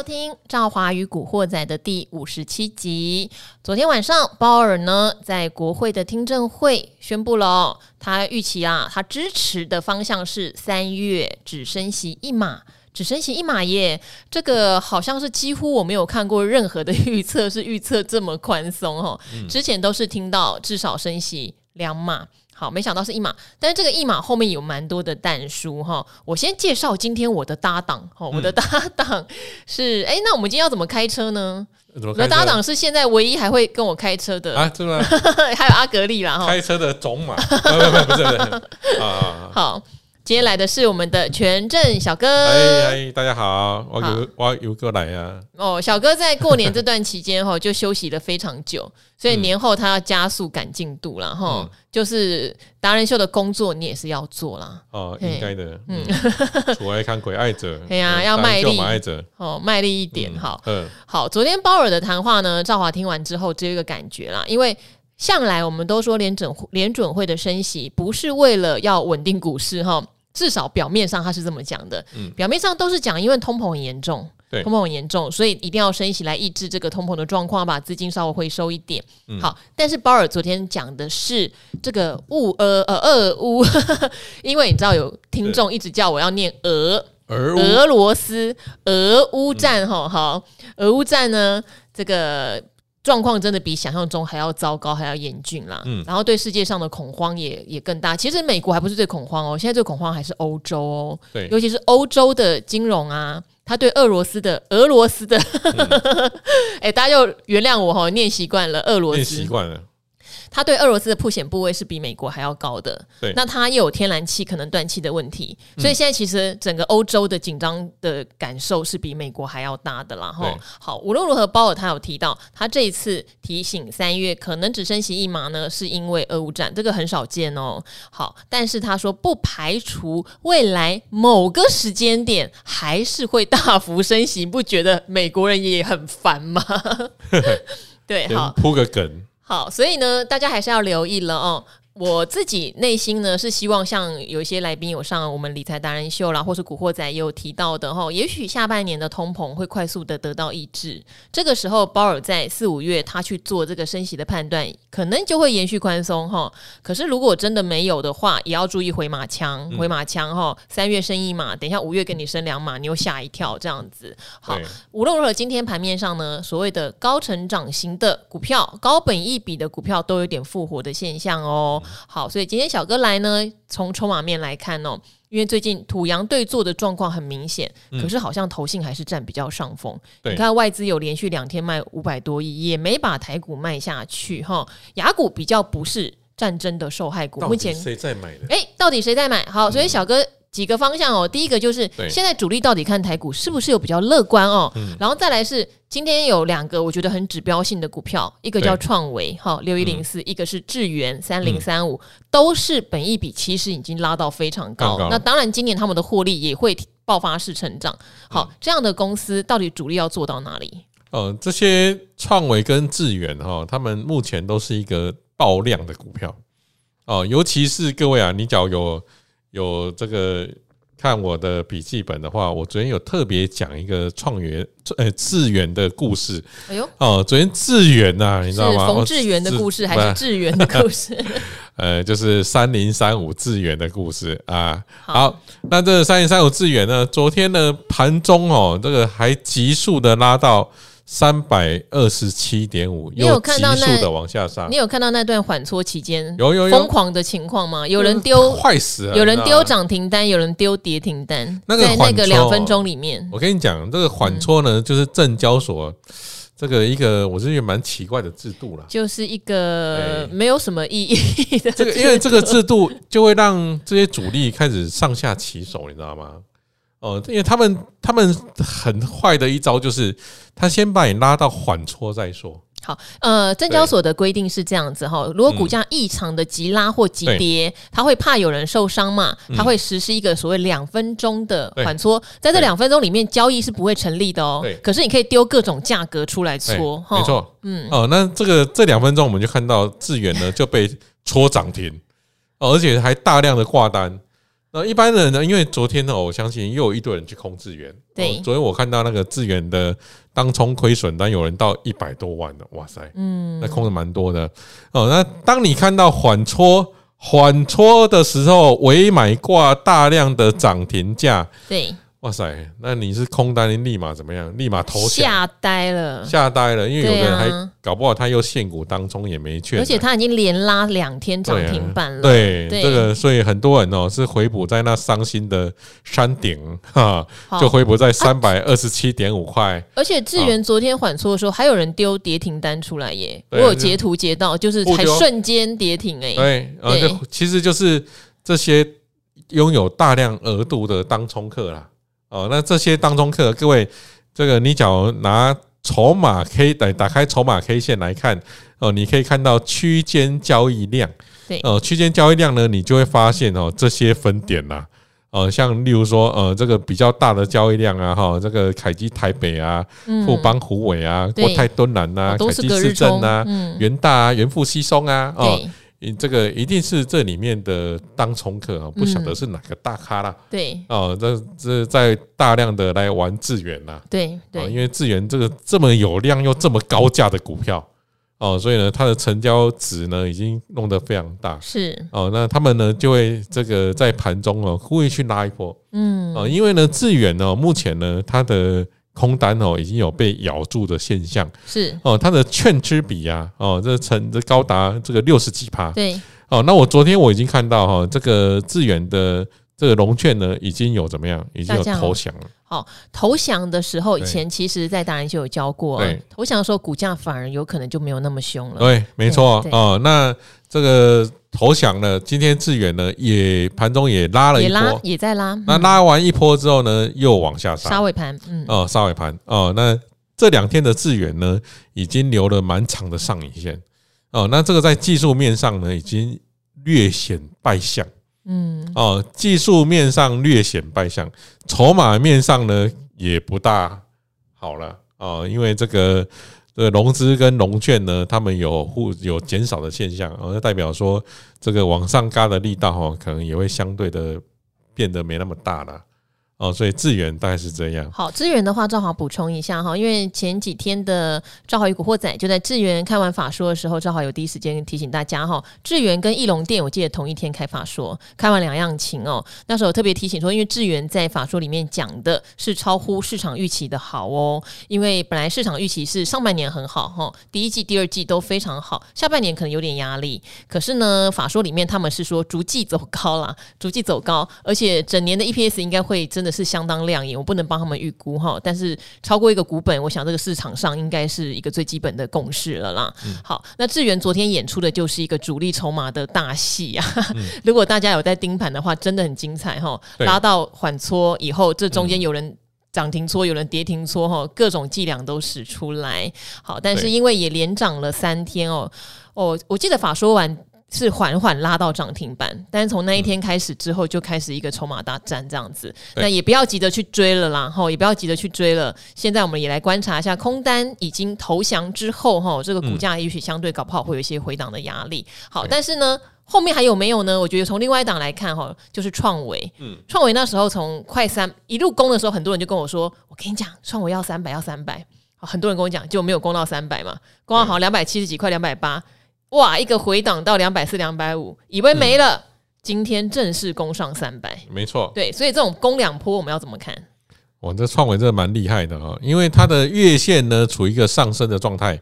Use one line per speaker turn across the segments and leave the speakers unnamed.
收听《赵华与古惑仔》的第五十七集。昨天晚上，鲍尔呢在国会的听证会宣布了，他预期啊，他支持的方向是三月只升息一码，只升息一码耶。这个好像是几乎我没有看过任何的预测是预测这么宽松哦。之前都是听到至少升息两码。好，没想到是一码，但是这个一码后面有蛮多的蛋书哈。我先介绍今天我的搭档哈，我的搭档是哎、嗯，那我们今天要怎么开车呢？我的搭档是现在唯一还会跟我开车的
啊，真的
还有阿格力啦哈，
开车的种马，不是不是 啊，
好。今天来的是我们的全正小哥，
嗨嗨，大家好，我有我有哥来呀。
哦，小哥在过年这段期间哈，就休息了非常久，所以年后他要加速赶进度了哈。就是达人秀的工作你也是要做啦。
哦，应该的。嗯，我爱看鬼爱者，
对呀，要卖力，哦，卖力一点。哈，嗯，好。昨天鲍尔的谈话呢，赵华听完之后只有一个感觉啦，因为。向来我们都说联准联准会的升息不是为了要稳定股市哈，至少表面上他是这么讲的，嗯，表面上都是讲因为通膨很严重，对，通膨很严重，所以一定要升息来抑制这个通膨的状况，把资金稍微回收一点。嗯、好，但是鲍尔昨天讲的是这个乌呃呃俄乌，因为你知道有听众一直叫我要念俄俄俄罗斯俄乌战哈，好，俄乌战呢这个。状况真的比想象中还要糟糕，还要严峻啦。嗯，然后对世界上的恐慌也也更大。其实美国还不是最恐慌哦，现在最恐慌还是欧洲哦。对，尤其是欧洲的金融啊，他对俄罗斯的俄罗斯的，哎、嗯，大家就原谅我哈、哦，念习惯了俄罗斯，
念习惯了。
他对俄罗斯的曝险部位是比美国还要高的，对，那他又有天然气可能断气的问题，所以现在其实整个欧洲的紧张的感受是比美国还要大的啦。哈，好，无论如何，鲍尔他有提到，他这一次提醒三月可能只升息一码呢，是因为俄乌战，这个很少见哦。好，但是他说不排除未来某个时间点还是会大幅升息，不觉得美国人也很烦吗？对，好，
铺个梗。
好，所以呢，大家还是要留意了哦。我自己内心呢是希望像有一些来宾有上我们理财达人秀啦，或是古惑仔也有提到的哈，也许下半年的通膨会快速的得到抑制。这个时候鲍尔在四五月他去做这个升息的判断，可能就会延续宽松哈。可是如果真的没有的话，也要注意回马枪，回马枪哈。三月升一码，等一下五月给你升两码，你又吓一跳这样子。好，无论如何，今天盘面上呢，所谓的高成长型的股票、高本益比的股票都有点复活的现象哦。好，所以今天小哥来呢，从筹码面来看哦，因为最近土洋对坐的状况很明显，可是好像投信还是占比较上风。嗯、你看外资有连续两天卖五百多亿，也没把台股卖下去哈。雅股比较不是战争的受害股，目前
谁在买的？
诶，到底谁在买？好，所以小哥。几个方向哦，第一个就是现在主力到底看台股是不是有比较乐观哦，然后再来是今天有两个我觉得很指标性的股票，一个叫创维哈六一零四，一个是智源三零三五，都是本益比其实已经拉到非常高，那当然今年他们的获利也会爆发式成长。好，这样的公司到底主力要做到哪里？
呃，这些创维跟智源哈，他们目前都是一个爆量的股票。哦，尤其是各位啊，你只要有。有这个看我的笔记本的话，我昨天有特别讲一个创元呃智原的故事。哎呦哦，昨天智原呐，你知道吗？
冯智原的故事还是智原的故事？
呃，就是三零三五智原的故事啊。好，那这三零三五智原呢，昨天呢盘中哦，这个还急速的拉到。三百二十七点五，你有看到急速的往下杀？
你有看到那段缓搓期间
有有
疯狂的情况吗？有人丢
坏死了，
有人丢涨停单，有人丢跌停单。那个在那个两分钟里面，
我跟你讲，这个缓搓呢，就是证交所这个一个，我是觉得蛮奇怪的制度了，
就是一个没有什么意义的。
这个因为这个制度就会让这些主力开始上下其手，你知道吗？哦，因为他们他们很坏的一招就是，他先把你拉到缓搓再说。
好，呃，证交所的规定是这样子哈，如果股价异常的急拉或急跌，他会怕有人受伤嘛，他会实施一个所谓两分钟的缓搓，在这两分钟里面交易是不会成立的哦。可是你可以丢各种价格出来搓，
没错，嗯，哦，那这个这两分钟我们就看到智原呢就被搓涨停，而且还大量的挂单。那一般人呢？因为昨天呢，我相信又有一堆人去空智原。
对，
昨天我看到那个智源的当冲亏损单有人到一百多万了，哇塞，嗯，那空的蛮多的哦。那当你看到缓戳缓戳的时候，尾买挂大量的涨停价，
对。
哇塞，那你是空单，你立马怎么样？立马投降，
吓呆了，
吓呆了，因为有的人还搞不好他又现股当中也没券，
而且他已经连拉两天涨停板了。
对，这个所以很多人哦是回补在那伤心的山顶 哈，就回补在三百二十七点五块。
而且智源昨天缓挫的时候，还有人丢跌停单出来耶，我有截图截到，就是才瞬间跌停哎。
对，而且其实就是这些拥有大量额度的当冲客啦。哦，那这些当中客，各位，这个你假如拿筹码 K 来打开筹码 K 线来看，哦，你可以看到区间交易量，对，哦，区间交易量呢，你就会发现哦，这些分点呐，呃，像例如说，呃，这个比较大的交易量啊，哈，这个凯基台北啊，富邦虎尾啊，国泰敦南呐，凯基市政啊，元大啊，元富西松啊，哦。你这个一定是这里面的当冲客啊，不晓得是哪个大咖啦。
对
哦，这这在大量的来玩智远呐。
对对，
因为智远这个这么有量又这么高价的股票哦，所以呢，它的成交值呢已经弄得非常大。
是
哦，那他们呢就会这个在盘中哦故意去拉一波。嗯哦，因为呢智远呢目前呢它的。空单哦，已经有被咬住的现象，
是。
哦，它的券之比啊，哦，这成这高达这个六十几趴，
对，
哦，那我昨天我已经看到哈，这个致远的这个融券呢，已经有怎么样，已经有投降了。
好，投降的时候，以前其实在大人就有教过，对，投降的时候股价反而有可能就没有那么凶了。
对，没错。哦，那这个。投降了，今天智远呢也盘中也拉了一波，
也在拉。
那拉完一波之后呢，又往下杀。
杀尾盘，嗯，
哦，杀尾盘，哦，那这两天的智远呢，已经留了蛮长的上影线，哦，那这个在技术面上呢，已经略显败相，嗯，哦，技术面上略显败相，筹码面上呢也不大好了，哦，因为这个。这个融资跟融券呢，他们有互有减少的现象，而代表说这个往上嘎的力道哈，可能也会相对的变得没那么大了。哦，所以智原大概是这样。
好，智原的话，正好补充一下哈，因为前几天的赵华与古惑仔就在智原开完法说的时候，正好有第一时间提醒大家哈，智原跟义隆电，我记得同一天开法说，开完两样情哦。那时候特别提醒说，因为智原在法说里面讲的是超乎市场预期的好哦，因为本来市场预期是上半年很好哈，第一季、第二季都非常好，下半年可能有点压力。可是呢，法说里面他们是说逐季走高啦，逐季走高，而且整年的 EPS 应该会真的。是相当亮眼，我不能帮他们预估哈，但是超过一个股本，我想这个市场上应该是一个最基本的共识了啦。嗯、好，那智源昨天演出的就是一个主力筹码的大戏啊！嗯、如果大家有在盯盘的话，真的很精彩哈。拉到缓搓以后，这中间有人涨停搓，有人跌停搓哈，各种伎俩都使出来。好，但是因为也连涨了三天哦哦，我记得法说完。是缓缓拉到涨停板，但是从那一天开始之后，就开始一个筹码大战这样子。那也不要急着去追了啦，哈，也不要急着去追了。现在我们也来观察一下，空单已经投降之后，哈，这个股价也许相对搞不好会有一些回档的压力。好，但是呢，后面还有没有呢？我觉得从另外一档来看，哈，就是创维。嗯，创维那时候从快三一路攻的时候，很多人就跟我说：“我跟你讲，创维要三百，要三百。”很多人跟我讲，就没有攻到三百嘛，攻到好两百七十几块，两百八。哇，一个回档到两百四、两百五，以为没了，嗯、今天正式攻上三百，
没错，
对，所以这种攻两波，我们要怎么看？
哇，这创维真的蛮厉害的哈，因为它的月线呢处于一个上升的状态，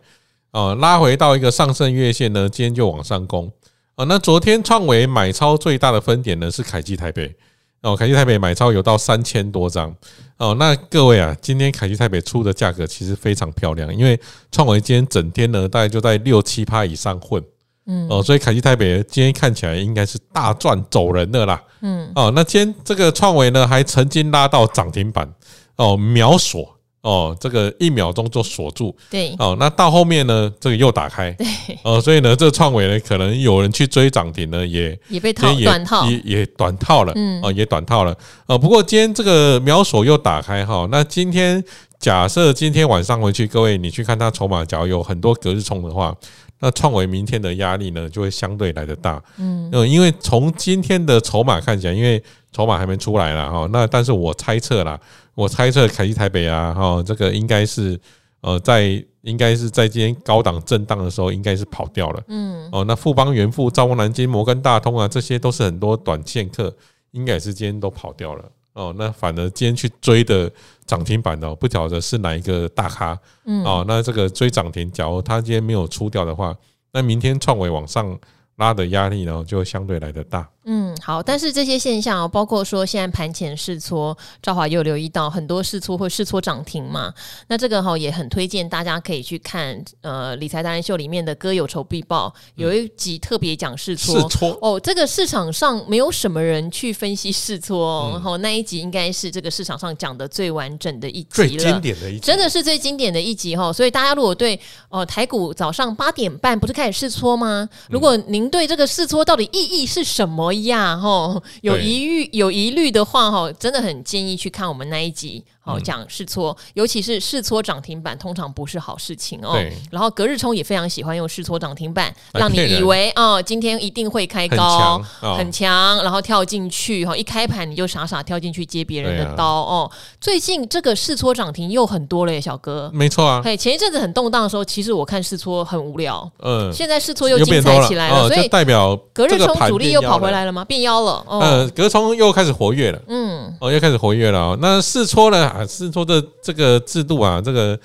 啊，拉回到一个上升月线呢，今天就往上攻，啊，那昨天创维买超最大的分点呢是凯基台北。哦，凯基台北买超有到三千多张哦。那各位啊，今天凯基台北出的价格其实非常漂亮，因为创维今天整天呢，大概就在六七趴以上混，嗯，哦，所以凯基台北今天看起来应该是大赚走人的啦，嗯，哦，那今天这个创维呢，还曾经拉到涨停板哦，秒锁。哦，这个一秒钟就锁住，
对，
哦，那到后面呢，这个又打开，对，哦，所以呢，这个创伟呢，可能有人去追涨停呢，也
也被套短套，
也也短套了，嗯，哦，也短套了，哦，不过今天这个秒锁又打开哈，那今天假设今天晚上回去，各位你去看它筹码，假如有很多隔日冲的话，那创维明天的压力呢就会相对来得大。嗯，因为从今天的筹码看起来，因为筹码还没出来了哈，那但是我猜测啦，我猜测凯基台北啊哈，这个应该是呃在应该是在今天高档震荡的时候，应该是跑掉了。嗯，哦，那富邦元富、兆丰南京、摩根大通啊，这些都是很多短线客，应该也是今天都跑掉了。哦，那反而今天去追的涨停板的，不晓得是哪一个大咖。嗯，哦，那这个追涨停，假如他今天没有出掉的话，那明天创维往上拉的压力呢，就相对来得大。
嗯，好，但是这些现象哦，包括说现在盘前试搓，赵华又留意到很多试错会试错涨停嘛，那这个哈也很推荐大家可以去看呃理财达人秀里面的歌有仇必报，有一集特别讲
试错。
哦，这个市场上没有什么人去分析试撮，然后那一集应该是这个市场上讲的最完整的一集了，
最经典的一集，
真的是最经典的一集哈。所以大家如果对呃台股早上八点半不是开始试搓吗？如果您对这个试错到底意义是什么？呀，吼，有疑虑有疑虑的话，吼，真的很建议去看我们那一集。哦，讲试搓，尤其是试搓涨停板，通常不是好事情哦。然后隔日冲也非常喜欢用试搓涨停板，让你以为哦，今天一定会开高，很强，然后跳进去哈，一开盘你就傻傻跳进去接别人的刀哦。最近这个试搓涨停又很多了耶，小哥。
没错啊。
嘿，前一阵子很动荡的时候，其实我看试搓很无聊。嗯。现在试搓又精彩起来了，所以
代表
隔日冲主力又跑回来了吗？变妖了。
嗯，隔日冲又开始活跃了。嗯。哦，又开始活跃了。那试搓呢？是说这这个制度啊，这个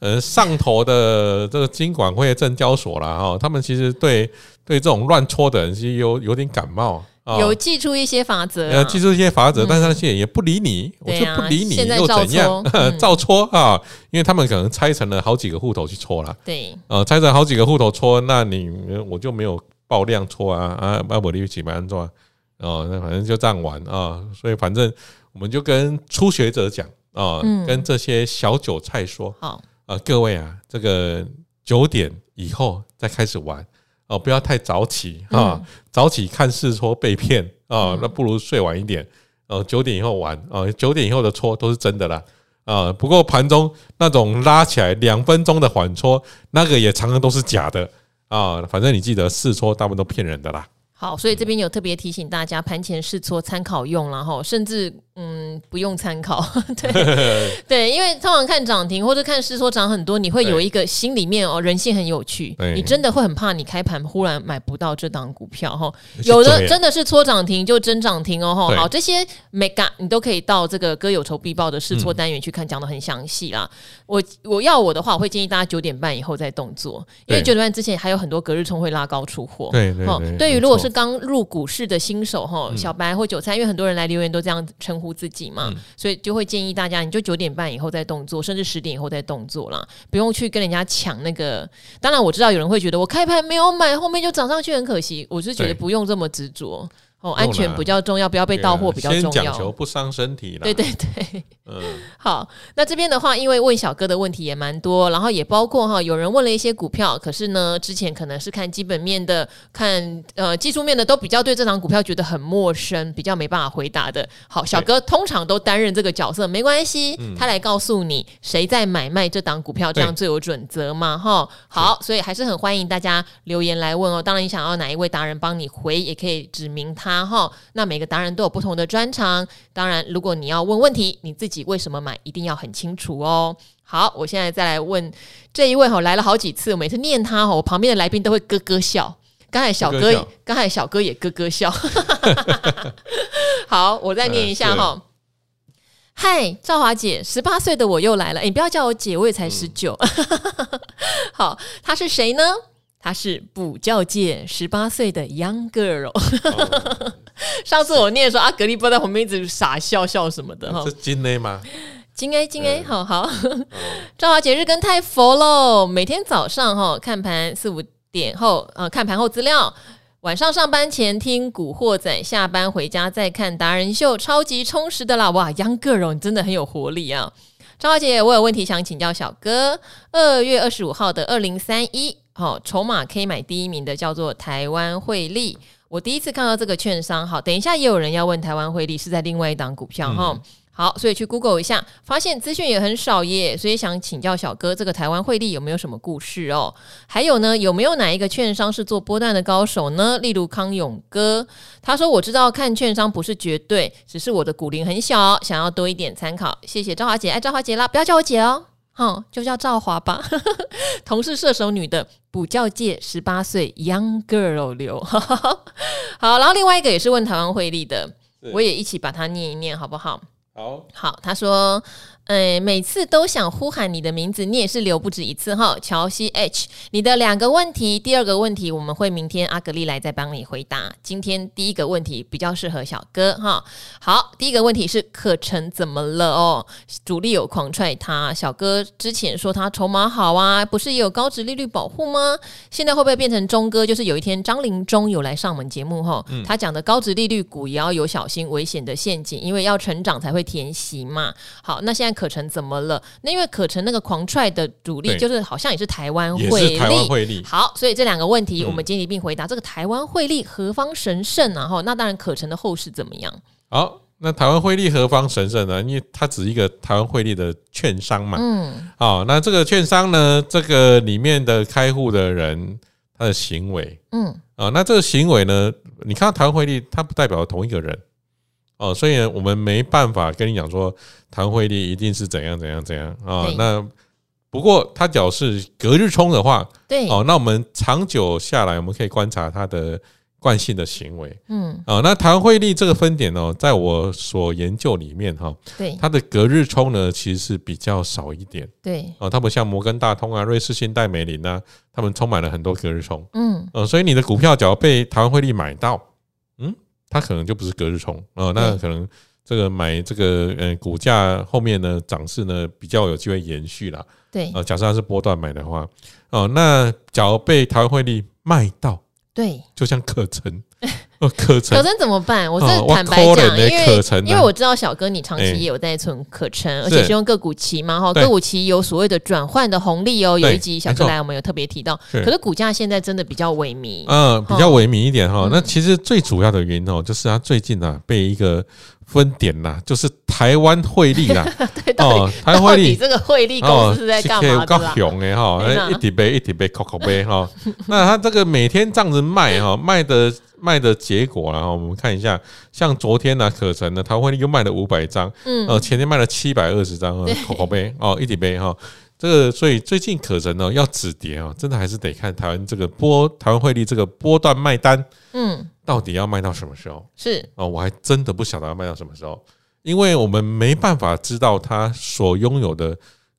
呃上头的这个金管会、证交所啦，哈，他们其实对对这种乱戳的人是有有点感冒，
有寄出一些法则，
呃，祭出一些法则，但是他现在也不理你，我就不理你又怎样？照戳啊，因为他们可能拆成了好几个户头去戳了，
对，
呃，拆成好几个户头戳，那你我就没有爆量戳啊啊，阿伯利几百万做，哦，那反正就这样玩啊，所以反正我们就跟初学者讲。啊，跟这些小韭菜说，好。啊，各位啊，这个九点以后再开始玩哦，不要太早起啊，早起看试撮被骗啊，那不如睡晚一点，呃，九点以后玩啊，九点以后的撮都是真的啦啊，不过盘中那种拉起来两分钟的缓戳，那个也常常都是假的啊，反正你记得试撮大部分都骗人的啦。
好，所以这边有特别提醒大家，盘前试错参考用，然后甚至。嗯，不用参考，对 对，因为通常看涨停或者看试错涨很多，你会有一个心里面哦，人性很有趣，你真的会很怕你开盘忽然买不到这档股票哈。有的真的是搓涨停就真涨停哦哈。好，这些没干你都可以到这个哥有仇必报的试错单元去看，讲的很详细啦。我我要我的话，我会建议大家九点半以后再动作，因为九点半之前还有很多隔日冲会拉高出货。对对，对于如果是刚入股市的新手哈，小白或韭菜，因为很多人来留言都这样称呼。自己嘛，所以就会建议大家，你就九点半以后再动作，甚至十点以后再动作啦，不用去跟人家抢那个。当然，我知道有人会觉得我开盘没有买，后面就涨上去很可惜。我是觉得不用这么执着。哦，安全比较重要，不要被盗货比较重要。
先讲求不伤身体了。
对对对，嗯，好。那这边的话，因为问小哥的问题也蛮多，然后也包括哈，有人问了一些股票，可是呢，之前可能是看基本面的，看呃技术面的，都比较对这档股票觉得很陌生，比较没办法回答的。好，小哥通常都担任这个角色，没关系，他来告诉你谁在买卖这档股票，这样最有准则嘛，哈。好，所以还是很欢迎大家留言来问哦。当然，你想要哪一位达人帮你回，也可以指明他。然后，那每个达人都有不同的专长。当然，如果你要问问题，你自己为什么买，一定要很清楚哦。好，我现在再来问这一位哈，来了好几次，我每次念他哈，我旁边的来宾都会咯咯笑。刚才小哥，刚才小哥也咯咯笑。好，我再念一下哈。嗨，赵华姐，十八岁的我又来了。诶，你不要叫我姐，我也才十九。好，他是谁呢？她是补教界十八岁的 young girl。Oh. 上次我念说阿格力波在旁边一直傻笑笑什么的哈，
是金 A 吗？
金 A 金 A，好好。赵华 姐日更太佛喽，每天早上哈看盘四五点后，呃看盘后资料，晚上上班前听古惑仔，下班回家再看达人秀，超级充实的啦！哇，young girl 你真的很有活力啊！赵华姐，我有问题想请教小哥，二月二十五号的二零三一。好，筹码可以买第一名的叫做台湾汇利。我第一次看到这个券商，好，等一下也有人要问台湾汇利是在另外一档股票哈。嗯、好，所以去 Google 一下，发现资讯也很少耶，所以想请教小哥，这个台湾汇利有没有什么故事哦？还有呢，有没有哪一个券商是做波段的高手呢？例如康永哥，他说我知道看券商不是绝对，只是我的股龄很小，想要多一点参考。谢谢赵华姐，爱赵华姐啦，不要叫我姐哦，好，就叫赵华吧。同是射手女的补教界十八岁 young girl 流，好，然后另外一个也是问台湾汇利的，我也一起把它念一念，好不好？
好
好，他说。哎，每次都想呼喊你的名字，你也是留不止一次哈。乔西 H，你的两个问题，第二个问题我们会明天阿格丽来再帮你回答。今天第一个问题比较适合小哥哈。好，第一个问题是可成怎么了哦？主力有狂踹他，小哥之前说他筹码好啊，不是也有高值利率保护吗？现在会不会变成钟哥？就是有一天张林中有来上我们节目哈，嗯、他讲的高值利率股也要有小心危险的陷阱，因为要成长才会填息嘛。好，那现在。可成怎么了？那因为可成那个狂踹的主力，就是好像也是台湾汇利。好，所以这两个问题我们今天一并回答。嗯、这个台湾汇利何方神圣？然后那当然可成的后事怎么样？
好，那台湾汇利何方神圣呢？因为它只是一个台湾汇利的券商嘛。嗯。好，那这个券商呢，这个里面的开户的人他的行为，嗯啊，那这个行为呢，你看到台湾汇利，它不代表同一个人。哦，所以呢，我们没办法跟你讲说，台湾汇利一定是怎样怎样怎样啊。那不过它只要是隔日冲的话，对哦，那我们长久下来，我们可以观察他的惯性的行为。嗯啊，那台湾汇利这个分点哦，在我所研究里面哈，对它的隔日冲呢，其实是比较少一点。对哦，它不像摩根大通啊、瑞士信贷、美林啊，他们充满了很多隔日冲。嗯，呃，所以你的股票只要被台湾汇利买到，嗯。它可能就不是隔日冲哦，那可能这个买这个呃股价后面呢涨势呢比较有机会延续啦。对，呃，假设它是波段买的话，哦，那假如被台湾汇利卖到，对，就像可成。可成可成怎么办？我是坦白讲，因为因为我知道小哥你长期也有在存可成，而且是用个股期嘛哈，个股期有所谓的转换的红利哦。有一集小哥来我们有特别提到，可是股价现在真的比较萎靡，嗯，比较萎靡一点哈。那其实最主要的原因哦，就是他最近啊被一个分点呐，就是台湾汇率啦，哦，台湾汇率这个汇率公司是在干嘛的？高雄哎哈，一滴杯一滴杯扣扣杯哈，那他这个每天这样子卖哈，卖的。卖的结果，然后我们看一下，像昨天呢，可成呢，台湾汇率又卖了五百张，嗯，呃，前天卖了七百二十张，口口碑哦，一体杯哈，这个所以最近可成呢要止跌啊，真的还是得看台湾这个波台湾汇率这个波段卖单，嗯，到底要卖到什么时候？是。哦，我还真的不晓得要卖到什么时候，因为我们没办法知道他所拥有的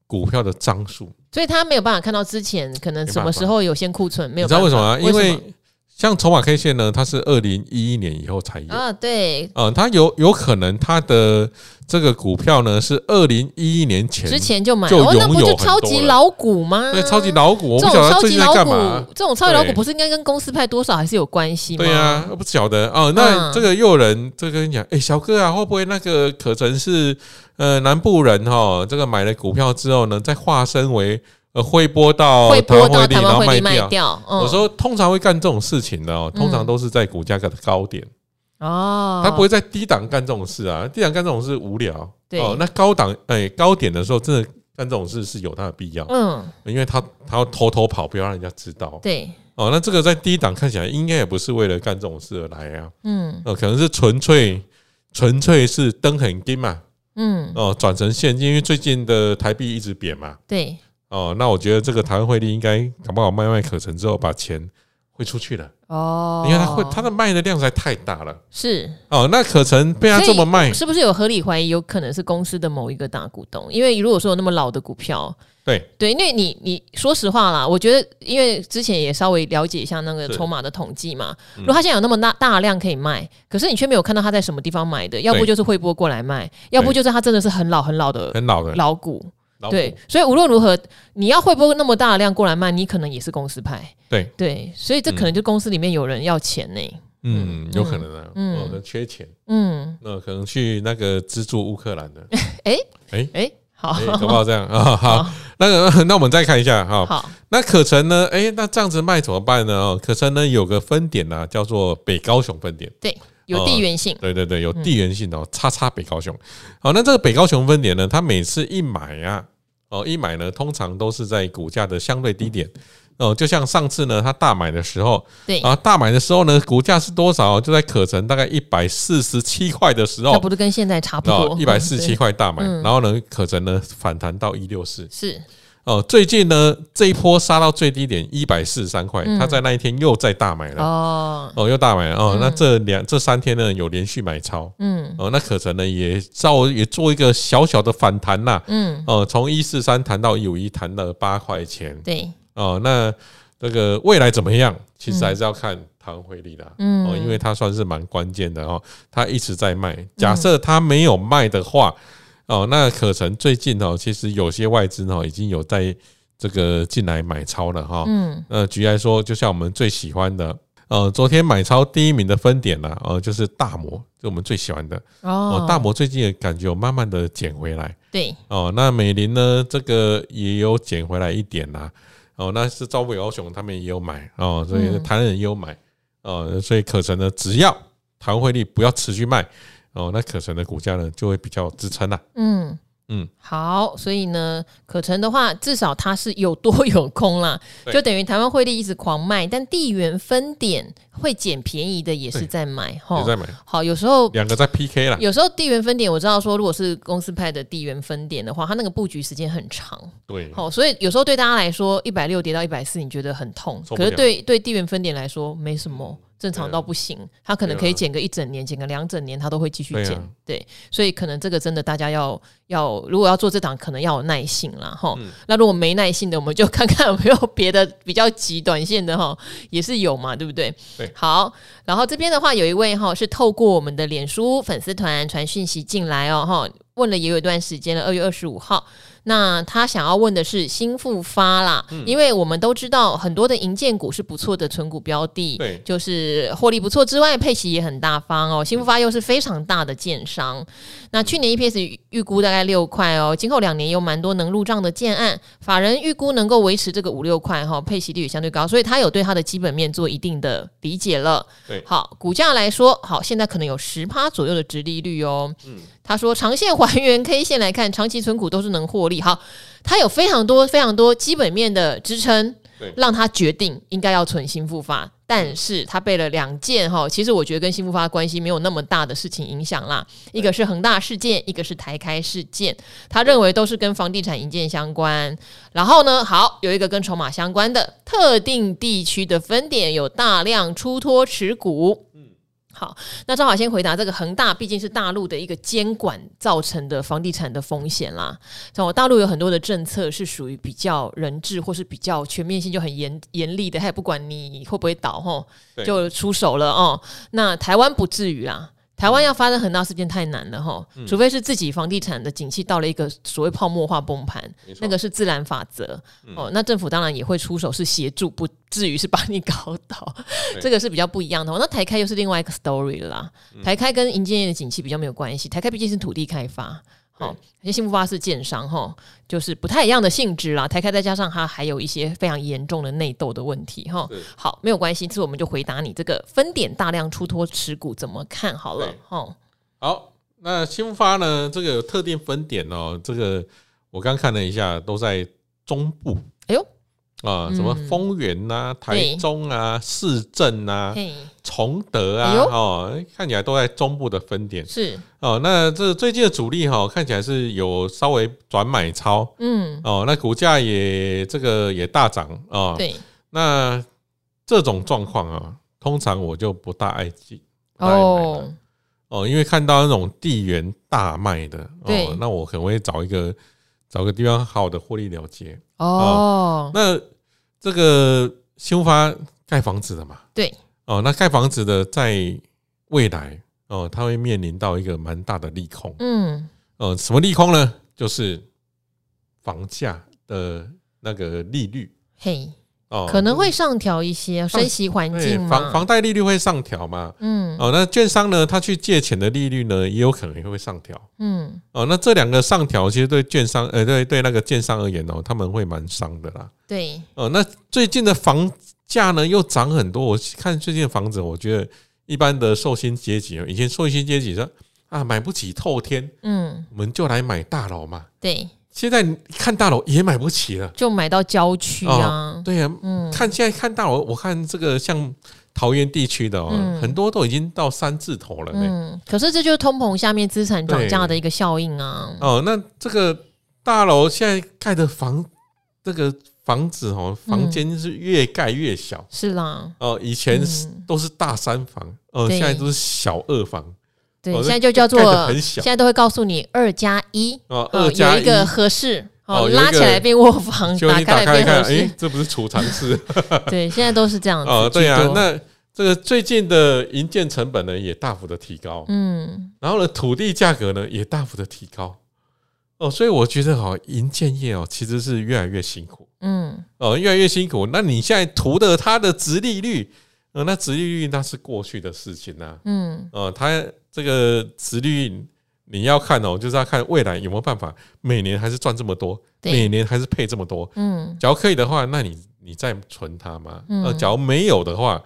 股票的张数，所以他没有办法看到之前可能什么时候有先库存，没有，你知道为什么啊？因为像筹码 K 线呢，它是二零一一年以后才有啊，对，嗯，它有有可能它的这个股票呢是二零一一年前之前就买，哦，那不就超级老股吗？对，超级老股，我不晓得最近在干嘛。这种超级老股不是应该跟公司派多少还是有关系吗？对啊，我不晓得哦。那这个又有人这个跟你讲，哎，小哥啊，会不会那个可能是呃南部人哈？这个买了股票之后呢，再化身为。呃，汇拨到台湾汇利，然后卖掉。我说通常会干这种事情的哦，通常都是在股价的高点哦，他不会在低档干这种事啊。低档干这种事无聊。对哦，那高档哎高点的时候，真的干这种事是有它的必要。嗯，因为他他要偷偷跑，不要让人家知道。对哦，那这个在低档看起来应该也不是为了干这种事而来啊。嗯，呃，可能是纯粹纯粹是灯很低嘛。嗯，哦，转成现金，因为最近的台币一直贬嘛。对。哦，那我觉得这个台湾汇率应该搞不好卖卖可成之后把钱汇出去了。哦，因为它会它的卖的量实在太大了。是。哦，那可成被他这么卖，是不是有合理怀疑有可能是公司的某一个大股东？因为如果说有那么老的股票，对。对，因为你你说实话啦，我觉得因为之前也稍微了解一下那个筹码的统计嘛，如果他现在有那么大大量可以卖，可是你却没有看到他在什么地方买的，要不就是汇波过来卖，要不就是他真的是很老很老的很老的。老股。对，所以无论如何，你要会不会那么大的量过来卖，你可能也是公司派。对对，所以这可能就公司里面有人要钱呢。嗯，有可能啊，嗯，可能缺钱。嗯，那可能去那个资助乌克兰的。哎哎哎，好，好不好这样啊。好，那个那我们再看一下哈。好，那可成呢？哎，那这样子卖怎么办呢？哦，可成呢有个分点呢，叫做北高雄分点。对。
有地缘性，
对对对，有地缘性哦，叉叉北高雄。好，那这个北高雄分点呢，它每次一买啊，哦一买呢，通常都是在股价的相对低点。哦，就像上次呢，它大买的时候，
对
啊，大买的时候呢，股价是多少？就在可成大概一百四十七块的时候，
那不是跟现在差不多？
一百四十七块大买，然后呢，可成呢反弹到一六四，
是
哦，最近呢这一波杀到最低点一百四十三块，他在那一天又再大买了。哦，哦，又大买了哦，那这两这三天呢有连续买超，嗯，哦，那可成呢也稍微也做一个小小的反弹呐，嗯，哦，从一四三弹到一五一，弹了八块钱，
对。
哦，那这个未来怎么样？其实还是要看台湾汇率的，嗯，哦，因为它算是蛮关键的哦，它一直在卖。假设它没有卖的话，哦，那可成最近哦，其实有些外资哦已经有在这个进来买超了哈，嗯，呃，举例来说，就像我们最喜欢的，呃，昨天买超第一名的分点呢，呃，就是大摩，就我们最喜欢的哦，大摩最近也感觉有慢慢的捡回来，
对，
哦，那美林呢，这个也有捡回来一点啦。哦，那是招北高雄他们也有买哦，所以台湾人也有买。哦，所以可成呢，只要台湾汇率不要持续卖哦，那可成的股价呢就会比较支撑啦。嗯。嗯，
好，所以呢，可成的话，至少它是有多有空啦，就等于台湾汇率一直狂卖，但地缘分点会捡便宜的也是在买哈，
也在买。
好，有时候
两个在 PK 啦。
有时候地缘分点我知道说，如果是公司派的地缘分点的话，它那个布局时间很长。
对，
好，所以有时候对大家来说，一百六跌到一百四，你觉得很痛，可是对对地缘分点来说没什么。正常到不行，他可能可以减个一整年，减个两整年，他都会继续减。对，所以可能这个真的大家要要，如果要做这档，可能要有耐性啦哈。那如果没耐性的，我们就看看有没有 别的比较极短线的哈，也是有嘛，对不对？
对。
好，然后这边的话有一位哈是透过我们的脸书粉丝团传讯息进来哦哈，问了也有一段时间了，二月二十五号。那他想要问的是新复发啦，嗯、因为我们都知道很多的银建股是不错的存股标的，
对，
就是获利不错之外，配息也很大方哦。新复发又是非常大的建商，嗯、那去年 EPS 预估大概六块哦，今后两年有蛮多能入账的建案，法人预估能够维持这个五六块哈，配息率也相对高，所以他有对他的基本面做一定的理解了。
对，
好，股价来说，好，现在可能有十趴左右的殖利率哦。嗯。他说：“长线还原 K 线来看，长期存股都是能获利。好，他有非常多非常多基本面的支撑，让他决定应该要存新复发。但是他被了两件哈，其实我觉得跟新复发关系没有那么大的事情影响啦。一个是恒大事件，一个是台开事件，他认为都是跟房地产营建相关。然后呢，好，有一个跟筹码相关的特定地区的分点有大量出脱持股。”好，那正好先回答这个恒大，毕竟是大陆的一个监管造成的房地产的风险啦。像我大陆有很多的政策是属于比较人治或是比较全面性就很严严厉的，他也不管你会不会倒吼，就出手了哦。那台湾不至于啦。台湾要发生很大事件太难了哈，除非是自己房地产的景气到了一个所谓泡沫化崩盘，那个是自然法则哦。那政府当然也会出手，是协助，不至于是把你搞倒，这个是比较不一样的。那台开又是另外一个 story 了啦，台开跟银建业的景气比较没有关系，台开毕竟是土地开发。好，而且新复发是建商哈，就是不太一样的性质啦。台开再加上它还有一些非常严重的内斗的问题哈。好，没有关系，这次我们就回答你这个分点大量出脱持股怎么看好了哈。
好，那兴富发呢？这个有特定分点哦，这个我刚看了一下，都在中部。哎呦。啊，什么丰原呐、台中啊、市政啊、崇德啊，哦，看起来都在中部的分点。
是。
哦，那这最近的主力哈，看起来是有稍微转买超。嗯，哦，那股价也这个也大涨啊。对，那这种状况啊，通常我就不大爱进哦。哦，因为看到那种地缘大卖的，哦，那我可能会找一个找个地方好的获利了结。哦，那。这个修发盖房子的嘛，
对
哦，那盖房子的在未来哦，它会面临到一个蛮大的利空，嗯，呃，什么利空呢？就是房价的那个利率，
嘿。哦，可能会上调一些，升息环境
房房贷利率会上调嘛？嗯，哦，那券商呢，他去借钱的利率呢，也有可能会上调。嗯，哦，那这两个上调，其实对券商，呃，对对，那个券商而言哦，他们会蛮伤的啦。
对，
哦，那最近的房价呢又涨很多，我看最近的房子，我觉得一般的寿星阶级，以前寿星阶级说啊，买不起透天，嗯，我们就来买大楼嘛。
对，
现在看大楼也买不起了，
就买到郊区啊。
对呀，嗯，看现在看大楼，我看这个像桃园地区的哦，很多都已经到三字头了。嗯，
可是这就是通膨下面资产涨价的一个效应啊。
哦，那这个大楼现在盖的房，这个。房子哦，房间是越盖越小，嗯、
是啦。
哦，以前都是大三房，哦、嗯，现在都是小二房。
对，现在就叫做现在都会告诉你二加一哦，二加一个合适哦，拉起来变卧房，打开来变合适。
哎，这不是储藏室？
对，现在都是这样子。
哦，对啊，那这个最近的营建成本呢，也大幅的提高。嗯，然后呢，土地价格呢，也大幅的提高。哦，所以我觉得哈，营建业哦，其实是越来越辛苦。嗯，哦，越来越辛苦。那你现在图的它的殖利率，呃，那殖利率那是过去的事情啦、啊。嗯，哦，它这个殖利率你要看哦，就是要看未来有没有办法每年还是赚这么多，每年还是配这么多。嗯，假如可以的话，那你你再存它嘛。呃，假如没有的话，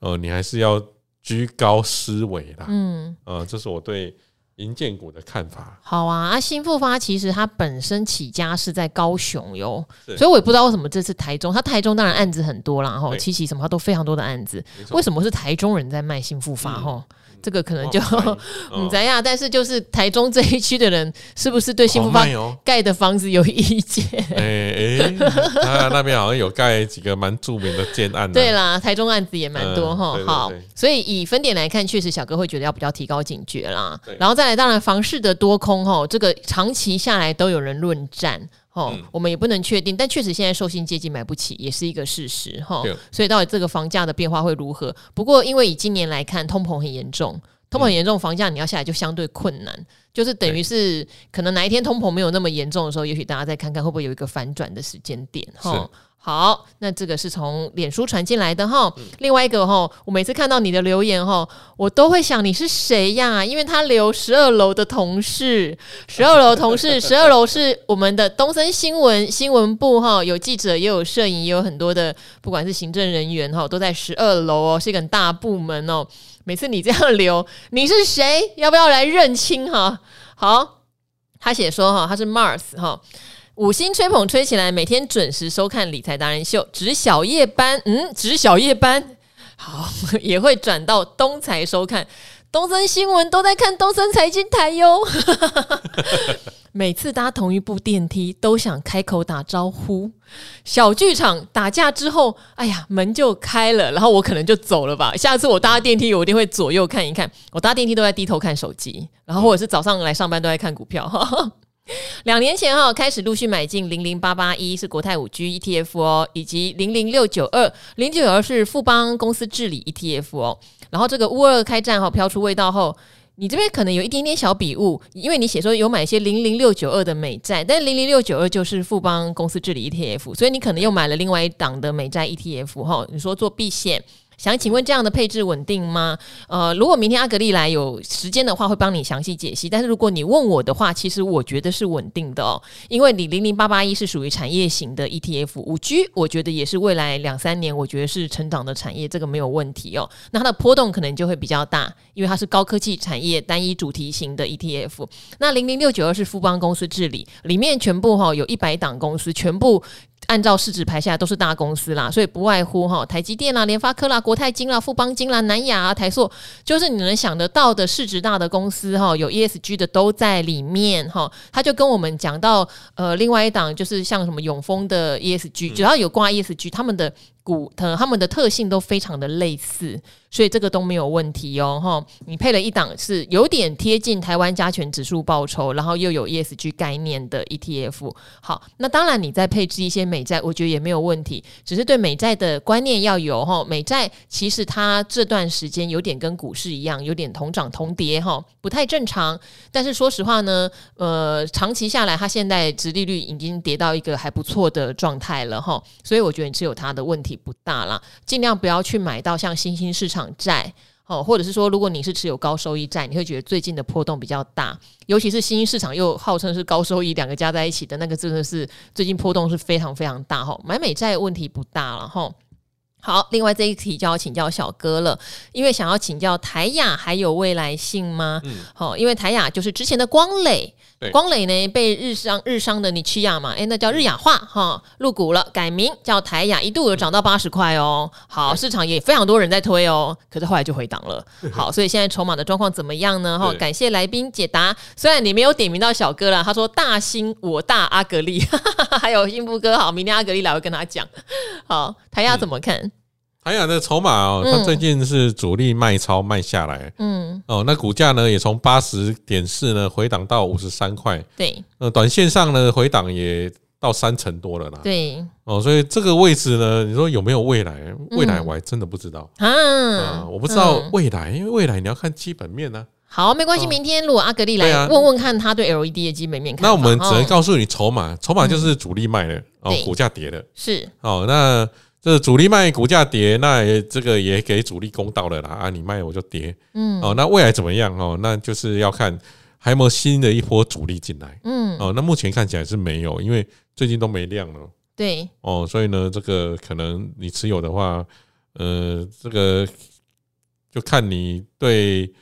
呃，你还是要居高思维啦。嗯，呃，这是我对。营建股的看法，
好啊！啊，新富发其实它本身起家是在高雄哟，所以我也不知道为什么这次台中，它台中当然案子很多啦，哈对，七期什么它都非常多的案子，错为什么是台中人在卖新复发？哈、嗯。这个可能就 嗯怎样，但是就是台中这一区的人，是不是对兴富发盖的房子有意见？
哎哎，他那边好像有盖几个蛮著名的建案。
对啦，台中案子也蛮多哈。好，所以以分点来看，确实小哥会觉得要比较提高警觉啦。然后再来，当然房市的多空哈，这个长期下来都有人论战。哦，嗯、我们也不能确定，但确实现在受薪阶级买不起，也是一个事实哈。所以到底这个房价的变化会如何？不过因为以今年来看，通膨很严重，通膨很严重，房价你要下来就相对困难，嗯、就是等于是可能哪一天通膨没有那么严重的时候，也许大家再看看会不会有一个反转的时间点哈。好，那这个是从脸书传进来的哈。另外一个哈，我每次看到你的留言哈，我都会想你是谁呀？因为他留十二楼的同事，十二楼同事，十二楼是我们的东森新闻新闻部哈，有记者也有摄影，也有很多的，不管是行政人员哈，都在十二楼哦，是一个很大部门哦。每次你这样留，你是谁？要不要来认亲哈？好，他写说哈，他是 Mars 哈。五星吹捧吹起来，每天准时收看理财达人秀，值小夜班，嗯，值小夜班，好，也会转到东财收看，东森新闻都在看东森财经台哟。每次搭同一部电梯，都想开口打招呼。小剧场打架之后，哎呀，门就开了，然后我可能就走了吧。下次我搭电梯，我一定会左右看一看。我搭电梯都在低头看手机，然后或者是早上来上班都在看股票。两年前哈开始陆续买进零零八八一是国泰五 G ETF 哦，以及零零六九二零九二是富邦公司治理 ETF 哦。然后这个乌二开战哈飘出味道后，你这边可能有一点点小笔误，因为你写说有买一些零零六九二的美债，但零零六九二就是富邦公司治理 ETF，所以你可能又买了另外一档的美债 ETF 哈。你说做避险。想请问这样的配置稳定吗？呃，如果明天阿格力来有时间的话，会帮你详细解析。但是如果你问我的话，其实我觉得是稳定的哦，因为你零零八八一是属于产业型的 ETF，五 G 我觉得也是未来两三年我觉得是成长的产业，这个没有问题哦。那它的波动可能就会比较大，因为它是高科技产业单一主题型的 ETF。那零零六九二是富邦公司治理，里面全部哈、哦、有一百档公司，全部。按照市值排下来都是大公司啦，所以不外乎哈台积电啦、联发科啦、国泰金啦、富邦金啦、南亚啊、台塑，就是你能想得到的市值大的公司哈，有 ESG 的都在里面哈。他就跟我们讲到，呃，另外一档就是像什么永丰的 ESG，只要有挂 ESG，他们的。股它他们的特性都非常的类似，所以这个都没有问题哦。哈，你配了一档是有点贴近台湾加权指数报酬，然后又有 ESG 概念的 ETF。好，那当然你再配置一些美债，我觉得也没有问题。只是对美债的观念要有哈，美债其实它这段时间有点跟股市一样，有点同涨同跌哈，不太正常。但是说实话呢，呃，长期下来它现在殖利率已经跌到一个还不错的状态了哈，所以我觉得你是有它的问题。不大啦，尽量不要去买到像新兴市场债哦，或者是说，如果你是持有高收益债，你会觉得最近的波动比较大，尤其是新兴市场又号称是高收益，两个加在一起的那个真的是最近波动是非常非常大哈。买美债问题不大了哈。好，另外这一题就要请教小哥了，因为想要请教台雅还有未来性吗？嗯，好，因为台雅就是之前的光磊。光磊呢被日商日商的尼奇亚嘛，哎，那叫日亚化哈，入股了，改名叫台雅，一度有涨到八十块哦。好，市场也非常多人在推哦，可是后来就回档了。好，所以现在筹码的状况怎么样呢？哈，感谢来宾解答。虽然你没有点名到小哥了，他说大兴我大阿格力，还有幸福哥好，明天阿格力来会跟他讲。好，台亚怎么看？
台亚的筹码哦，它最近是主力卖超卖下来，嗯，哦，那股价呢也从八十点四呢回档到五十三块，
对，
呃，短线上呢回档也到三成多了啦，
对，
哦，所以这个位置呢，你说有没有未来？未来我还真的不知道。啊，我不知道未来，因为未来你要看基本面呢。
好，没关系，明天如果阿格力来问问看他对 LED 的基本面看，
那我们只能告诉你筹码，筹码就是主力卖了，哦，股价跌了，
是，
哦，那。这主力卖股价跌，那也这个也给主力公道了啦啊！你卖我就跌，嗯，哦，那未来怎么样？哦？那就是要看还有没有新的一波主力进来，嗯，哦，那目前看起来是没有，因为最近都没量了，
对，
哦，所以呢，这个可能你持有的话，呃，这个就看你对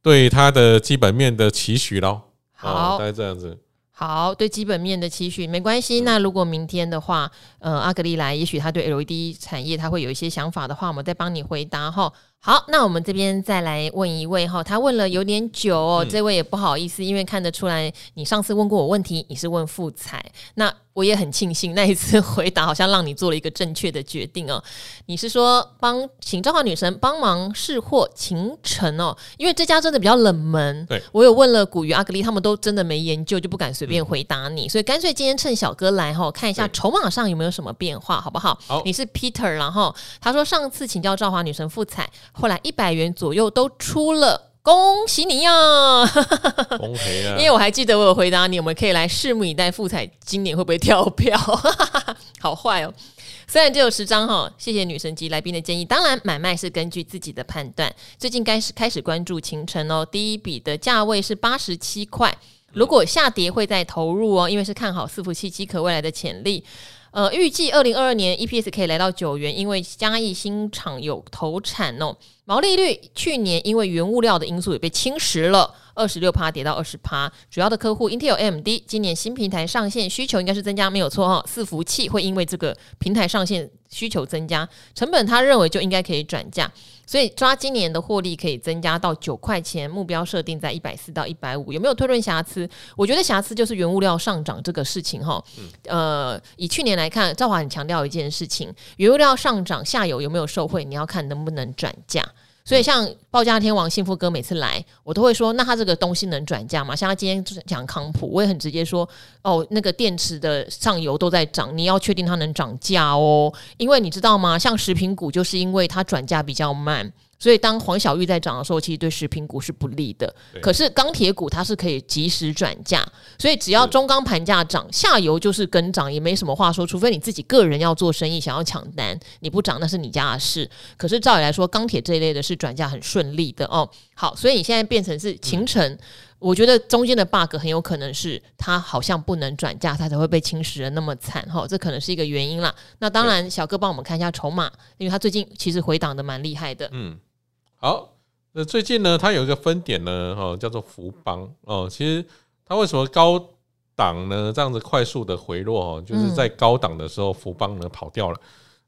对它的基本面的期许喽，
好，
大概这样子。
好，对基本面的期许没关系。那如果明天的话，呃，阿格丽来，也许他对 LED 产业他会有一些想法的话，我们再帮你回答哈。好，那我们这边再来问一位哈，他问了有点久哦，这位也不好意思，因为看得出来你上次问过我问题，你是问富彩，那我也很庆幸那一次回答好像让你做了一个正确的决定哦。你是说帮请召唤女神帮忙试货秦晨哦，因为这家真的比较冷门，
对。
我有问了古鱼阿格丽，他们都真的没研究，就不敢随便回答你，所以干脆今天趁小哥来哈，看一下筹码上有没有什么变化，好不好？
好，
你是 Peter，然后他说上次请教召唤女神复彩。后来一百元左右都出了，恭喜你呀！
恭喜啊！
因为我还记得我有回答你，我们可以来拭目以待，富彩今年会不会跳票？好坏哦！虽然只有十张哈，谢谢女神级来宾的建议。当然买卖是根据自己的判断。最近开始开始关注勤诚哦，第一笔的价位是八十七块，如果下跌会再投入哦，因为是看好伺服器机壳未来的潜力。呃，预计二零二二年 EPS 可以来到九元，因为嘉义新厂有投产哦。毛利率去年因为原物料的因素也被侵蚀了，二十六趴跌到二十趴。主要的客户 Intel、AMD 今年新平台上线需求应该是增加，没有错哈、哦。伺服器会因为这个平台上线需求增加，成本他认为就应该可以转嫁。所以抓今年的获利可以增加到九块钱，目标设定在一百四到一百五。有没有推论瑕疵？我觉得瑕疵就是原物料上涨这个事情哈。呃，以去年来看，赵华很强调一件事情：原物料上涨，下游有没有受惠？你要看能不能转嫁。所以像报价天王幸福哥每次来，我都会说，那他这个东西能转价吗？像他今天讲康普，我也很直接说，哦，那个电池的上游都在涨，你要确定它能涨价哦，因为你知道吗？像食品股就是因为它转价比较慢。所以，当黄小玉在涨的时候，其实对食品股是不利的。可是钢铁股它是可以及时转价，所以只要中钢盘价涨，下游就是跟涨，也没什么话说。除非你自己个人要做生意，想要抢单，你不涨那是你家的事。可是照理来说，钢铁这一类的是转价很顺利的哦。好，所以你现在变成是勤诚，我觉得中间的 bug 很有可能是它好像不能转嫁，它才会被侵蚀的那么惨哈。这可能是一个原因啦。那当然，小哥帮我们看一下筹码，因为他最近其实回档的蛮厉害的。嗯。
好，那最近呢，它有一个分点呢，哈，叫做福邦哦。其实它为什么高档呢？这样子快速的回落哦，就是在高档的时候，福邦呢跑掉了。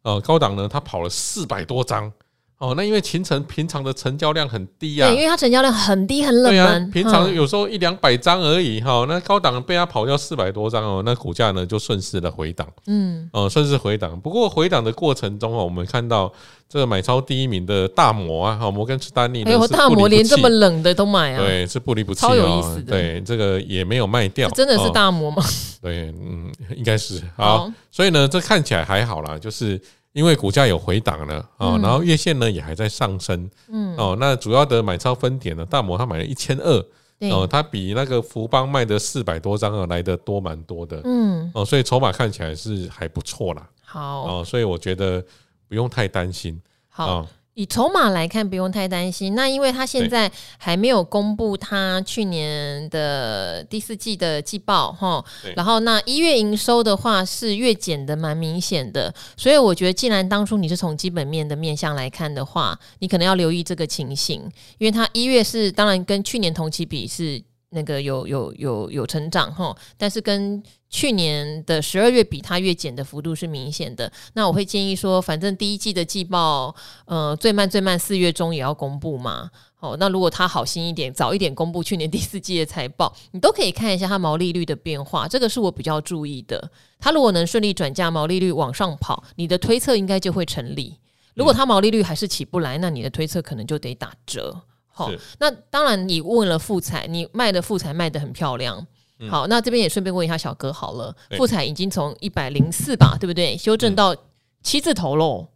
呃，高档呢，它跑了四百多张。哦，那因为秦城平常的成交量很低啊，
对，因为它成交量很低很冷门，
啊，平常有时候一两百张而已哈，那高档被它跑掉四百多张哦，那股价呢就顺势的回档，嗯，哦，顺势回档。不过回档的过程中哦，我们看到这个买超第一名的大摩啊，哈，摩根士丹利，
哎呦，大摩连这么冷的都买啊，
对，是不离不弃，
超有意思的，
对，这个也没有卖掉，
真的是大摩吗？
对，嗯，应该是。好，所以呢，这看起来还好啦，就是。因为股价有回档了啊，然后月线呢也还在上升，嗯，哦，那主要的买超分点呢，大摩他买了一千二，哦，他比那个福邦卖的四百多张啊来的多蛮多的，嗯，哦，所以筹码看起来是还不错啦，
好，
哦，所以我觉得不用太担心，
好。以筹码来看，不用太担心。那因为他现在还没有公布他去年的第四季的季报哈，然后那一月营收的话是月减的蛮明显的，所以我觉得既然当初你是从基本面的面向来看的话，你可能要留意这个情形，因为他一月是当然跟去年同期比是。那个有有有有成长哈，但是跟去年的十二月比，它月减的幅度是明显的。那我会建议说，反正第一季的季报，呃，最慢最慢四月中也要公布嘛。好，那如果他好心一点，早一点公布去年第四季的财报，你都可以看一下它毛利率的变化。这个是我比较注意的。它如果能顺利转嫁，毛利率往上跑，你的推测应该就会成立。如果它毛利率还是起不来，那你的推测可能就得打折。好，那当然，你问了富彩，你卖的富彩卖的很漂亮。嗯、好，那这边也顺便问一下小哥好了，富彩已经从一百零四吧，对不对？修正到七字头喽，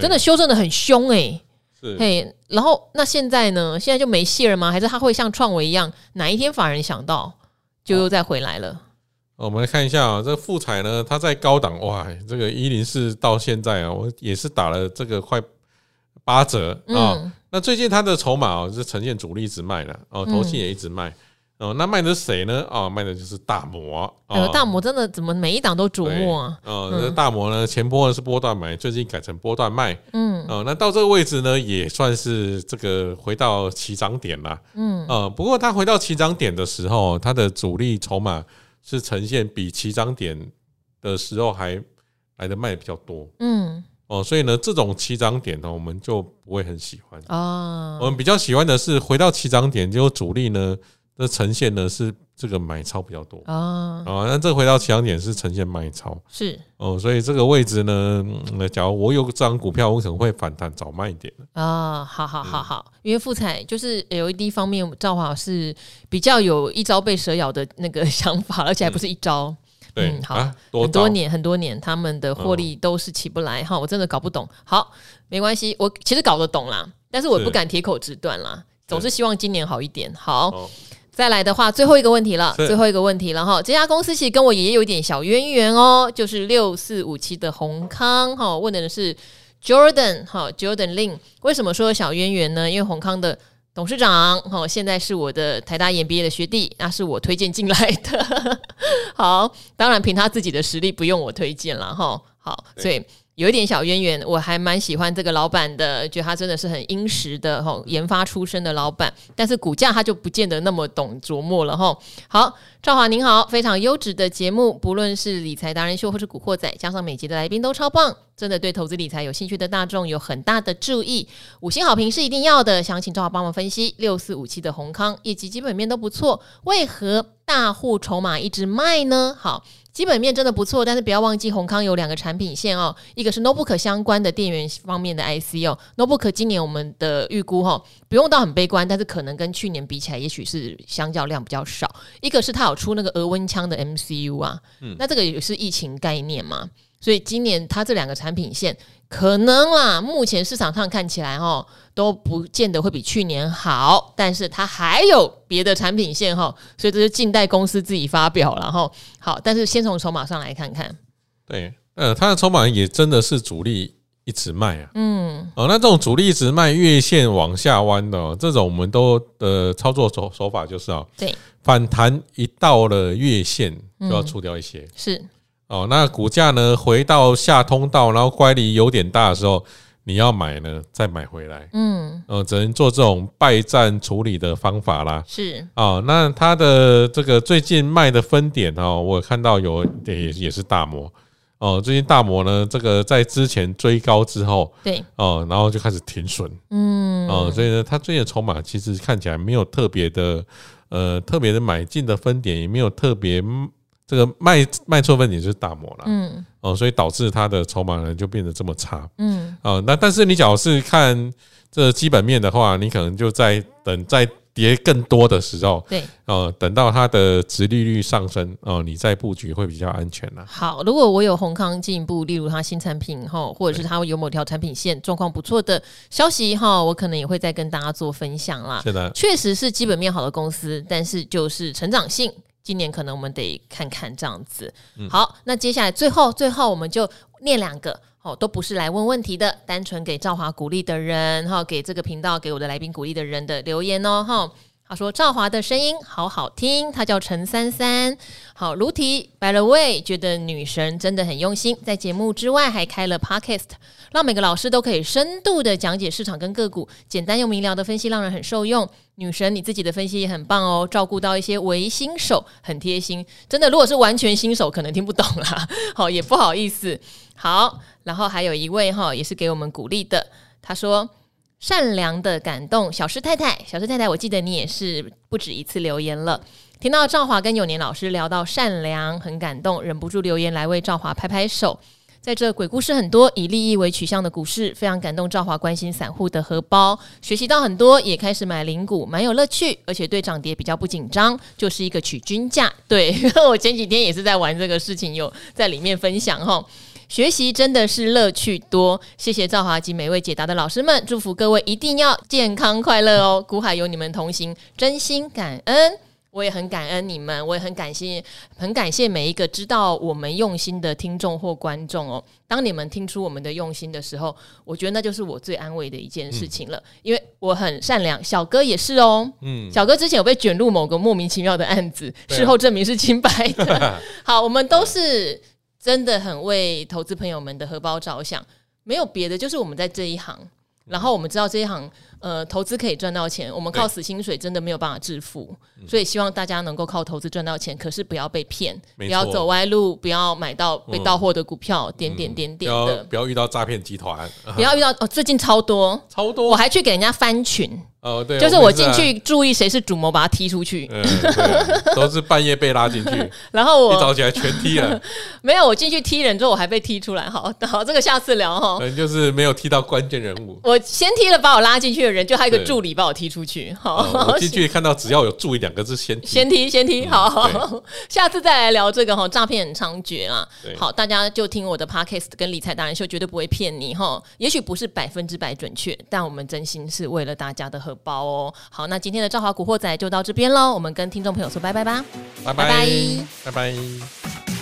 真的修正的很凶哎、欸。是，嘿，然后那现在呢？现在就没戏了吗？还是他会像创维一样，哪一天法人想到就又再回来了？
我们来看一下啊，这个富彩呢，它在高档哇，这个一零四到现在啊，我也是打了这个快八折啊。嗯那最近它的筹码哦，是呈现主力一直卖的哦，投信也一直卖哦。那卖的是谁呢？哦，卖的就是大摩。
呃，大摩真的怎么每一档都瞩目啊？
哦，那大摩呢，前波呢是波段买，最近改成波段卖。嗯，哦，那到这个位置呢，也算是这个回到起涨点啦。嗯，呃，不过它回到起涨点的时候，它的主力筹码是呈现比起涨点的时候还来的卖的比较多。嗯。哦，所以呢，这种起涨点呢，我们就不会很喜欢啊。我们比较喜欢的是回到起涨点，结果主力呢的呈现呢是这个买超比较多啊。啊，那这回到起涨点是呈现卖超，是哦。所以这个位置呢，那假如我有这张股票，我可能会反弹早卖一点
啊。好好好好，因为富彩就是 LED 方面，赵华是比较有一招被蛇咬的那个 想法，而且还不是一招。嗯，好，啊、多很多年很多年，他们的获利都是起不来哈，我真的搞不懂。好，没关系，我其实搞得懂啦，但是我不敢铁口直断啦，总是希望今年好一点。好，哦、再来的话，最后一个问题了，最后一个问题了哈。这家公司其实跟我爷爷有一点小渊源哦，就是六四五七的宏康哈，问的是 Jordan 哈，Jordan Lin，为什么说小渊源呢？因为宏康的。董事长，哈，现在是我的台大 EMBA 的学弟，那是我推荐进来的。好，当然凭他自己的实力，不用我推荐了哈。好，所以。有一点小渊源，我还蛮喜欢这个老板的，觉得他真的是很殷实的哈，研发出身的老板，但是股价他就不见得那么懂琢磨了哈。好，赵华您好，非常优质的节目，不论是理财达人秀或是古惑仔，加上每集的来宾都超棒，真的对投资理财有兴趣的大众有很大的注意，五星好评是一定要的。想请赵华帮忙分析六四五七的宏康业绩基本面都不错，为何大户筹码一直卖呢？好。基本面真的不错，但是不要忘记宏康有两个产品线哦，一个是 notebook 相关的电源方面的 IC 哦，notebook 今年我们的预估哈，不用到很悲观，但是可能跟去年比起来，也许是相较量比较少。一个是它有出那个额温枪的 MCU 啊，嗯，那这个也是疫情概念嘛，所以今年它这两个产品线。可能啦，目前市场上看起来哈都不见得会比去年好，但是它还有别的产品线哈，所以这是近代公司自己发表了哈。好，但是先从筹码上来看看。
对，呃，它的筹码也真的是主力一直卖啊。嗯，哦，那这种主力一直卖，月线往下弯的这种，我们都的操作手手法就是啊，对，反弹一到了月线就要出掉一些，嗯、是。哦，那股价呢回到下通道，然后乖离有点大的时候，你要买呢，再买回来。嗯，呃，只能做这种败战处理的方法啦。是哦，那它的这个最近卖的分点哦，我看到有也也是大摩哦，最近大摩呢，这个在之前追高之后，对哦，然后就开始停损。嗯，哦，所以呢，它最近的筹码其实看起来没有特别的，呃，特别的买进的分点，也没有特别。这个卖卖错分点就是大摩了，嗯，哦，所以导致它的筹码呢就变得这么差，嗯，哦，那但是你假如是看这基本面的话，你可能就在等再跌更多的时候，对，哦，等到它的殖利率上升，哦，你再布局会比较安全了。
好，如果我有宏康进一步，例如它新产品哈，或者是它有某条产品线状况不错的消息哈，我可能也会再跟大家做分享啦。是的，确实是基本面好的公司，但是就是成长性。今年可能我们得看看这样子。好，那接下来最后最后我们就念两个哦，都不是来问问题的，单纯给赵华鼓励的人，哈，给这个频道给我的来宾鼓励的人的留言哦，哈。他说：“赵华的声音好好听。”他叫陈三三。好，卢提，by the way，觉得女神真的很用心，在节目之外还开了 podcast，让每个老师都可以深度的讲解市场跟个股，简单又明了的分析，让人很受用。女神，你自己的分析也很棒哦，照顾到一些微新手，很贴心。真的，如果是完全新手，可能听不懂啦。好，也不好意思。好，然后还有一位哈，也是给我们鼓励的，他说。善良的感动，小师太太，小师太太，我记得你也是不止一次留言了。听到赵华跟永年老师聊到善良，很感动，忍不住留言来为赵华拍拍手。在这鬼故事很多，以利益为取向的股市，非常感动。赵华关心散户的荷包，学习到很多，也开始买零股，蛮有乐趣，而且对涨跌比较不紧张，就是一个取均价。对，我前几天也是在玩这个事情，有在里面分享哈。学习真的是乐趣多，谢谢赵华及每位解答的老师们，祝福各位一定要健康快乐哦！古海有你们同行，真心感恩，我也很感恩你们，我也很感谢，很感谢每一个知道我们用心的听众或观众哦。当你们听出我们的用心的时候，我觉得那就是我最安慰的一件事情了，嗯、因为我很善良，小哥也是哦。嗯，小哥之前有被卷入某个莫名其妙的案子，事后证明是清白的。好，我们都是。真的很为投资朋友们的荷包着想，没有别的，就是我们在这一行，然后我们知道这一行。呃，投资可以赚到钱，我们靠死薪水真的没有办法致富，所以希望大家能够靠投资赚到钱，可是不要被骗，不要走歪路，不要买到被盗货的股票，点点点点的，
不要遇到诈骗集团，
不要遇到哦，最近超多。
超多，
我还去给人家翻群
哦，对，
就是我进去注意谁是主谋，把他踢出去，
都是半夜被拉进去，
然后我
一早起来全踢了，
没有，我进去踢人之后我还被踢出来，好 好，这个下次聊哈，
就是没有踢到关键人物，
我先踢了把我拉进去的人。就还有一个助理把我踢出去，好，
嗯、我进去看到只要有助理两个字先踢，
先踢先踢，好，好，下次再来聊这个哈，诈骗很猖獗啊，好，大家就听我的 podcast 跟理财达人秀，绝对不会骗你哈，也许不是百分之百准确，但我们真心是为了大家的荷包哦。好，那今天的兆华古惑仔就到这边喽，我们跟听众朋友说拜拜吧，
拜拜拜拜。拜拜